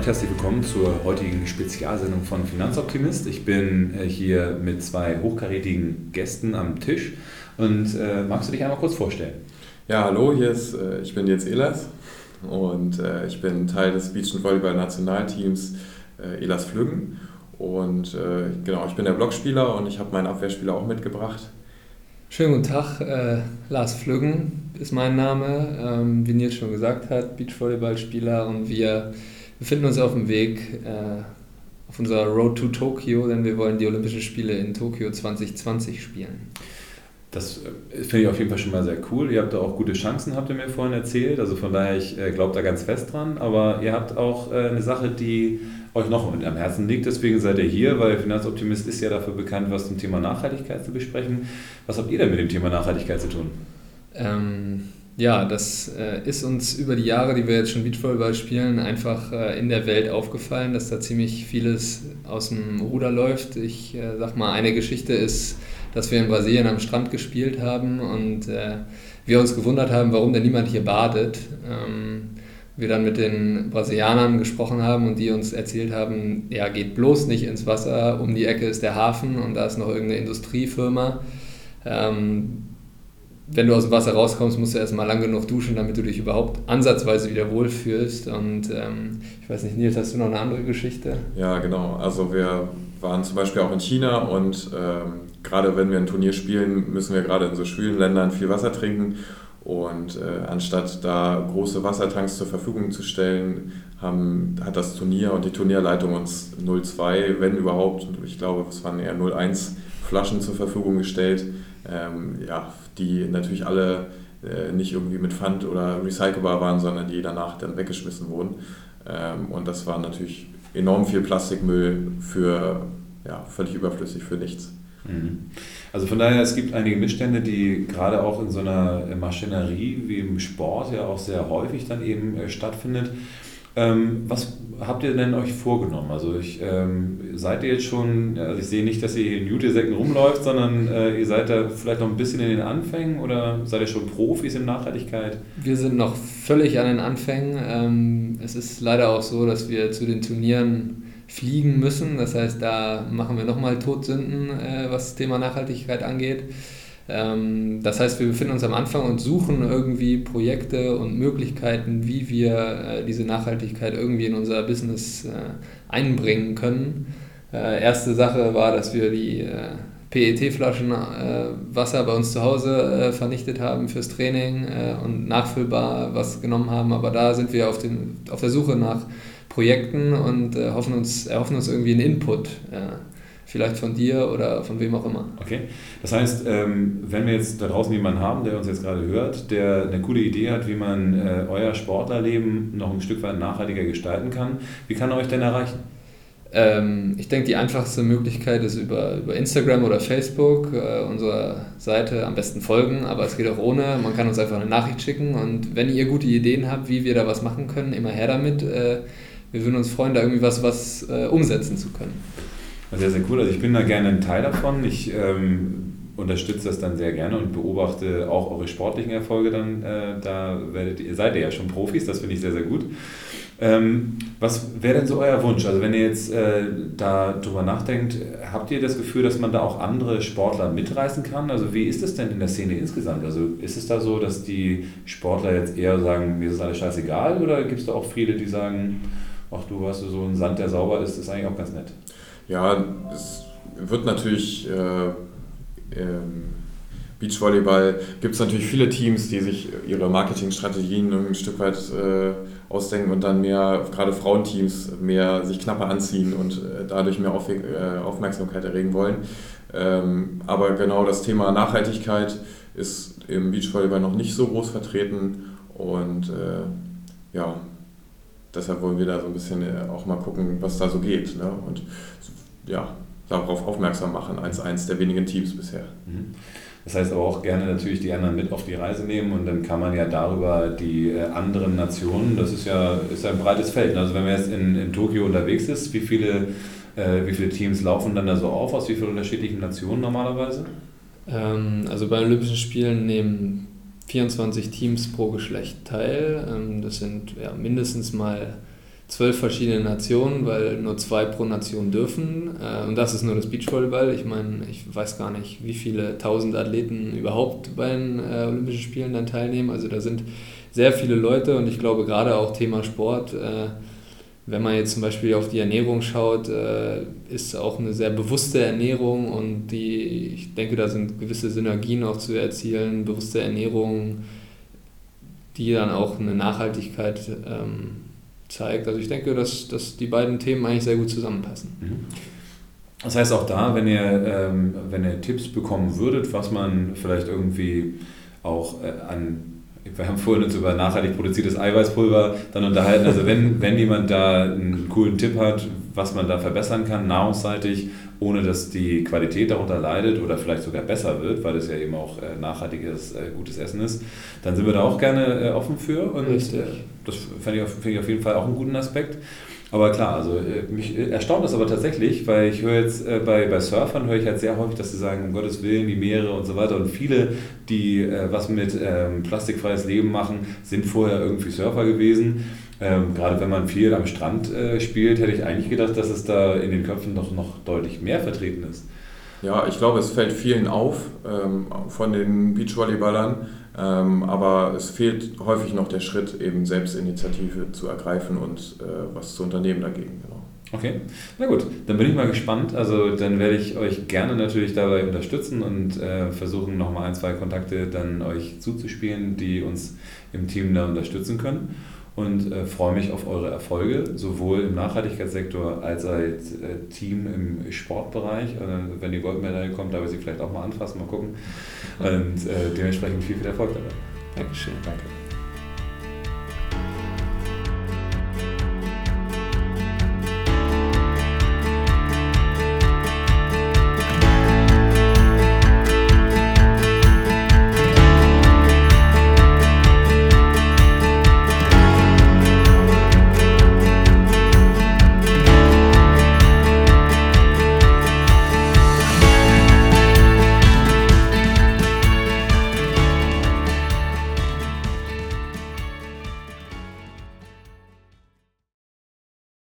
Und herzlich willkommen zur heutigen Spezialsendung von Finanzoptimist. Ich bin äh, hier mit zwei hochkarätigen Gästen am Tisch und äh, magst du dich einmal kurz vorstellen? Ja, hallo, hier ist, äh, ich bin jetzt Elas und äh, ich bin Teil des Beach- und Volleyball-Nationalteams äh, Elas Flüggen und äh, genau, ich bin der Blockspieler und ich habe meinen Abwehrspieler auch mitgebracht. Schönen guten Tag, Lars Flüggen ist mein Name, ähm, wie Nils schon gesagt hat, Beachvolleyballspieler und wir befinden uns auf dem Weg äh, auf unserer Road to Tokyo, denn wir wollen die Olympischen Spiele in Tokio 2020 spielen. Das äh, finde ich auf jeden Fall schon mal sehr cool. Ihr habt da auch gute Chancen, habt ihr mir vorhin erzählt. Also von daher, ich äh, glaube da ganz fest dran. Aber ihr habt auch äh, eine Sache, die euch noch am Herzen liegt. Deswegen seid ihr hier, weil Finanzoptimist ist ja dafür bekannt, was zum Thema Nachhaltigkeit zu besprechen. Was habt ihr denn mit dem Thema Nachhaltigkeit zu tun? Ähm, ja, das äh, ist uns über die Jahre, die wir jetzt schon Beachvolleyball spielen, einfach äh, in der Welt aufgefallen, dass da ziemlich vieles aus dem Ruder läuft. Ich äh, sag mal, eine Geschichte ist, dass wir in Brasilien am Strand gespielt haben und äh, wir uns gewundert haben, warum denn niemand hier badet. Ähm, wir dann mit den Brasilianern gesprochen haben und die uns erzählt haben, ja, geht bloß nicht ins Wasser, um die Ecke ist der Hafen und da ist noch irgendeine Industriefirma. Ähm, wenn du aus dem Wasser rauskommst, musst du erstmal lang genug duschen, damit du dich überhaupt ansatzweise wieder wohlfühlst. Und ähm, ich weiß nicht, Nils, hast du noch eine andere Geschichte? Ja, genau. Also wir waren zum Beispiel auch in China und ähm, gerade wenn wir ein Turnier spielen, müssen wir gerade in so schwülen Ländern viel Wasser trinken. Und äh, anstatt da große Wassertanks zur Verfügung zu stellen, haben, hat das Turnier und die Turnierleitung uns 0,2, wenn überhaupt, ich glaube, es waren eher 0,1 Flaschen zur Verfügung gestellt. Ähm, ja, die natürlich alle äh, nicht irgendwie mit Pfand oder recycelbar waren, sondern die danach dann weggeschmissen wurden. Ähm, und das war natürlich enorm viel Plastikmüll für ja, völlig überflüssig für nichts. Mhm. Also von daher, es gibt einige Missstände, die gerade auch in so einer Maschinerie wie im Sport ja auch sehr häufig dann eben äh, stattfindet. Ähm, was habt ihr denn euch vorgenommen? Also ich, ähm, seid ihr jetzt schon, also ich sehe nicht, dass ihr hier in Jutesäcken rumläuft, sondern äh, ihr seid da vielleicht noch ein bisschen in den Anfängen oder seid ihr schon Profis in Nachhaltigkeit? Wir sind noch völlig an den Anfängen. Ähm, es ist leider auch so, dass wir zu den Turnieren fliegen müssen. Das heißt, da machen wir nochmal Todsünden, äh, was das Thema Nachhaltigkeit angeht. Ähm, das heißt, wir befinden uns am Anfang und suchen irgendwie Projekte und Möglichkeiten, wie wir äh, diese Nachhaltigkeit irgendwie in unser Business äh, einbringen können. Äh, erste Sache war, dass wir die PET-Flaschen Wasser bei uns zu Hause vernichtet haben fürs Training und nachfüllbar was genommen haben. Aber da sind wir auf, den, auf der Suche nach Projekten und hoffen uns, erhoffen uns irgendwie einen Input vielleicht von dir oder von wem auch immer. Okay, das heißt, ähm, wenn wir jetzt da draußen jemanden haben, der uns jetzt gerade hört, der eine coole Idee hat, wie man äh, euer Sportlerleben noch ein Stück weit nachhaltiger gestalten kann, wie kann er euch denn erreichen? Ähm, ich denke, die einfachste Möglichkeit ist über, über Instagram oder Facebook äh, unserer Seite am besten folgen, aber es geht auch ohne. Man kann uns einfach eine Nachricht schicken und wenn ihr gute Ideen habt, wie wir da was machen können, immer her damit. Äh, wir würden uns freuen, da irgendwie was, was äh, umsetzen zu können. Sehr, sehr cool. Also ich bin da gerne ein Teil davon. Ich ähm, unterstütze das dann sehr gerne und beobachte auch eure sportlichen Erfolge dann. Äh, da werdet ihr, seid ihr ja schon Profis, das finde ich sehr, sehr gut. Ähm, was wäre denn so euer Wunsch? Also wenn ihr jetzt äh, darüber nachdenkt, habt ihr das Gefühl, dass man da auch andere Sportler mitreißen kann? Also wie ist es denn in der Szene insgesamt? Also ist es da so, dass die Sportler jetzt eher sagen, mir ist alles scheißegal oder gibt es da auch viele, die sagen, ach du hast so einen Sand, der sauber ist, ist eigentlich auch ganz nett? Ja, es wird natürlich äh, ähm, Beachvolleyball gibt es natürlich viele Teams, die sich ihre Marketingstrategien ein Stück weit äh, ausdenken und dann mehr, gerade Frauenteams, mehr sich knapper anziehen und äh, dadurch mehr Auf, äh, Aufmerksamkeit erregen wollen. Ähm, aber genau das Thema Nachhaltigkeit ist im Beachvolleyball noch nicht so groß vertreten und äh, ja, deshalb wollen wir da so ein bisschen äh, auch mal gucken, was da so geht. Ne? Und ja, darauf aufmerksam machen als eines der wenigen Teams bisher. Mhm. Das heißt aber auch gerne natürlich die anderen mit auf die Reise nehmen und dann kann man ja darüber die äh, anderen Nationen, das ist ja ist ein breites Feld. Also wenn man jetzt in, in Tokio unterwegs ist, wie viele, äh, wie viele Teams laufen dann da so auf aus wie vielen unterschiedlichen Nationen normalerweise? Ähm, also bei Olympischen Spielen nehmen 24 Teams pro Geschlecht teil. Ähm, das sind ja, mindestens mal zwölf verschiedene Nationen, weil nur zwei pro Nation dürfen. Äh, und das ist nur das Beachvolleyball. Ich meine, ich weiß gar nicht, wie viele tausend Athleten überhaupt bei den äh, Olympischen Spielen dann teilnehmen. Also da sind sehr viele Leute und ich glaube gerade auch Thema Sport. Äh, wenn man jetzt zum Beispiel auf die Ernährung schaut, ist auch eine sehr bewusste Ernährung und die, ich denke, da sind gewisse Synergien auch zu erzielen, bewusste Ernährung, die dann auch eine Nachhaltigkeit ähm, zeigt. Also ich denke, dass, dass die beiden Themen eigentlich sehr gut zusammenpassen. Mhm. Das heißt auch da, wenn ihr, ähm, wenn ihr Tipps bekommen würdet, was man vielleicht irgendwie auch äh, an wir haben vorhin uns über nachhaltig produziertes Eiweißpulver dann unterhalten. Also wenn, wenn jemand da einen coolen Tipp hat, was man da verbessern kann, nahrungsseitig, ohne dass die Qualität darunter leidet oder vielleicht sogar besser wird, weil es ja eben auch äh, nachhaltiges, äh, gutes Essen ist, dann sind wir da auch gerne äh, offen für. Und Richtig. das finde ich, auf jeden Fall auch einen guten Aspekt. Aber klar, also mich erstaunt das aber tatsächlich, weil ich höre jetzt äh, bei, bei Surfern höre ich halt sehr häufig, dass sie sagen, um Gottes Willen, die Meere und so weiter. Und viele, die äh, was mit ähm, plastikfreies Leben machen, sind vorher irgendwie Surfer gewesen. Ähm, gerade wenn man viel am Strand äh, spielt, hätte ich eigentlich gedacht, dass es da in den Köpfen noch, noch deutlich mehr vertreten ist. Ja, ich glaube, es fällt vielen auf ähm, von den Beachvolleyballern ähm, aber es fehlt häufig noch der Schritt, eben Selbstinitiative zu ergreifen und äh, was zu unternehmen dagegen. Genau. Okay, na gut, dann bin ich mal gespannt. Also dann werde ich euch gerne natürlich dabei unterstützen und äh, versuchen nochmal ein, zwei Kontakte dann euch zuzuspielen, die uns im Team da unterstützen können und äh, freue mich auf eure Erfolge, sowohl im Nachhaltigkeitssektor als als äh, Team im Sportbereich. Äh, wenn die Goldmedaille kommt, da wir sie vielleicht auch mal anfassen, mal gucken. Und äh, dementsprechend viel, viel Erfolg dabei. Dankeschön. Danke.